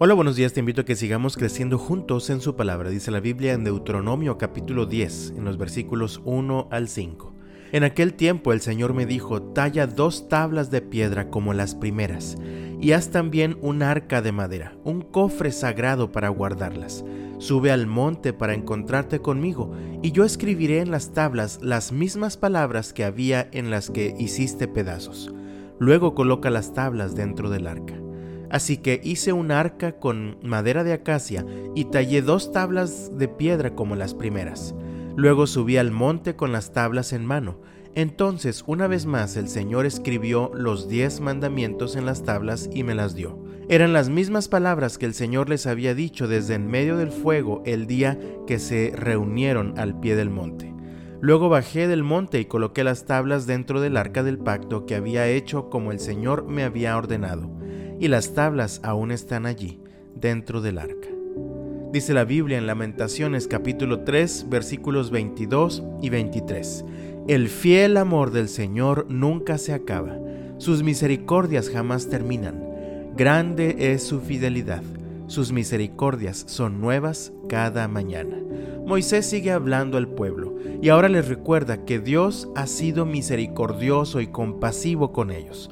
Hola, buenos días, te invito a que sigamos creciendo juntos en su palabra, dice la Biblia en Deuteronomio capítulo 10, en los versículos 1 al 5. En aquel tiempo el Señor me dijo, talla dos tablas de piedra como las primeras, y haz también un arca de madera, un cofre sagrado para guardarlas. Sube al monte para encontrarte conmigo, y yo escribiré en las tablas las mismas palabras que había en las que hiciste pedazos. Luego coloca las tablas dentro del arca. Así que hice un arca con madera de acacia y tallé dos tablas de piedra como las primeras. Luego subí al monte con las tablas en mano. Entonces, una vez más, el Señor escribió los diez mandamientos en las tablas y me las dio. Eran las mismas palabras que el Señor les había dicho desde en medio del fuego el día que se reunieron al pie del monte. Luego bajé del monte y coloqué las tablas dentro del arca del pacto que había hecho como el Señor me había ordenado y las tablas aún están allí, dentro del arca. Dice la Biblia en Lamentaciones capítulo 3 versículos 22 y 23. El fiel amor del Señor nunca se acaba, sus misericordias jamás terminan. Grande es su fidelidad, sus misericordias son nuevas cada mañana. Moisés sigue hablando al pueblo y ahora les recuerda que Dios ha sido misericordioso y compasivo con ellos.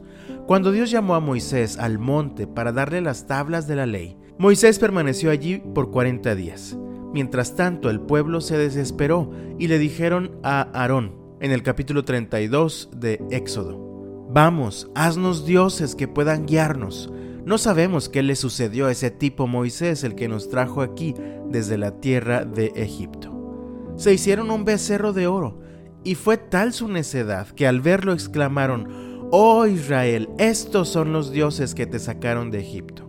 Cuando Dios llamó a Moisés al monte para darle las tablas de la ley, Moisés permaneció allí por 40 días. Mientras tanto, el pueblo se desesperó y le dijeron a Aarón en el capítulo 32 de Éxodo, Vamos, haznos dioses que puedan guiarnos. No sabemos qué le sucedió a ese tipo Moisés, el que nos trajo aquí desde la tierra de Egipto. Se hicieron un becerro de oro, y fue tal su necedad que al verlo exclamaron, Oh Israel, estos son los dioses que te sacaron de Egipto.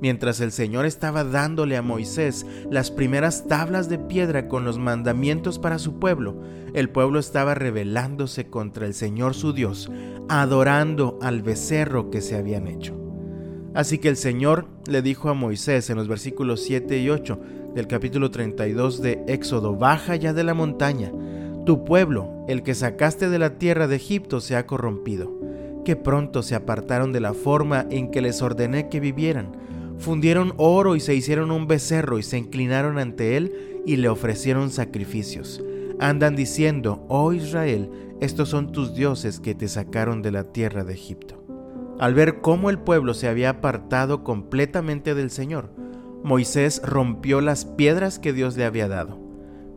Mientras el Señor estaba dándole a Moisés las primeras tablas de piedra con los mandamientos para su pueblo, el pueblo estaba rebelándose contra el Señor su Dios, adorando al becerro que se habían hecho. Así que el Señor le dijo a Moisés en los versículos 7 y 8 del capítulo 32 de Éxodo, baja ya de la montaña, tu pueblo, el que sacaste de la tierra de Egipto, se ha corrompido que pronto se apartaron de la forma en que les ordené que vivieran. Fundieron oro y se hicieron un becerro y se inclinaron ante él y le ofrecieron sacrificios. Andan diciendo, oh Israel, estos son tus dioses que te sacaron de la tierra de Egipto. Al ver cómo el pueblo se había apartado completamente del Señor, Moisés rompió las piedras que Dios le había dado.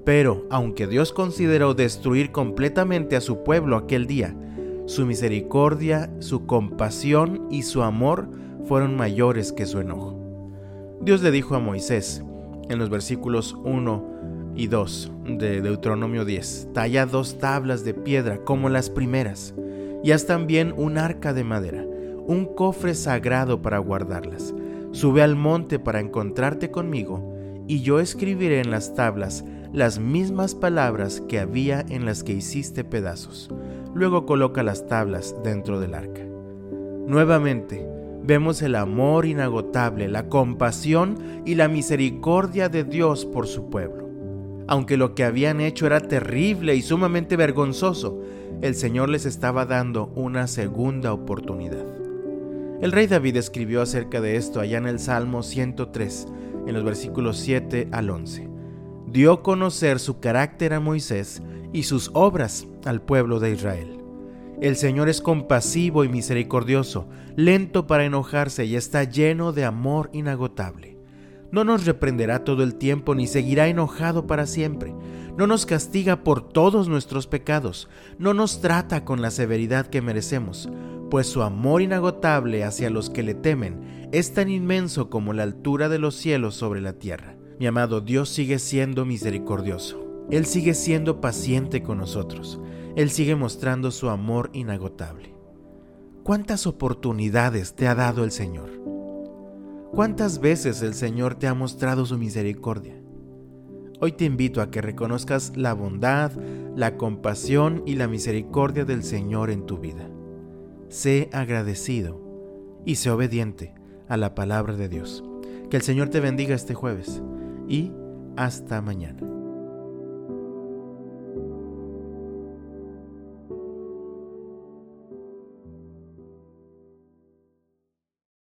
Pero, aunque Dios consideró destruir completamente a su pueblo aquel día, su misericordia, su compasión y su amor fueron mayores que su enojo. Dios le dijo a Moisés en los versículos 1 y 2 de Deuteronomio 10, talla dos tablas de piedra como las primeras, y haz también un arca de madera, un cofre sagrado para guardarlas. Sube al monte para encontrarte conmigo, y yo escribiré en las tablas las mismas palabras que había en las que hiciste pedazos luego coloca las tablas dentro del arca. Nuevamente, vemos el amor inagotable, la compasión y la misericordia de Dios por su pueblo. Aunque lo que habían hecho era terrible y sumamente vergonzoso, el Señor les estaba dando una segunda oportunidad. El rey David escribió acerca de esto allá en el Salmo 103, en los versículos 7 al 11. Dio conocer su carácter a Moisés y sus obras al pueblo de Israel. El Señor es compasivo y misericordioso, lento para enojarse y está lleno de amor inagotable. No nos reprenderá todo el tiempo ni seguirá enojado para siempre. No nos castiga por todos nuestros pecados. No nos trata con la severidad que merecemos, pues su amor inagotable hacia los que le temen es tan inmenso como la altura de los cielos sobre la tierra. Mi amado Dios sigue siendo misericordioso. Él sigue siendo paciente con nosotros. Él sigue mostrando su amor inagotable. ¿Cuántas oportunidades te ha dado el Señor? ¿Cuántas veces el Señor te ha mostrado su misericordia? Hoy te invito a que reconozcas la bondad, la compasión y la misericordia del Señor en tu vida. Sé agradecido y sé obediente a la palabra de Dios. Que el Señor te bendiga este jueves y hasta mañana.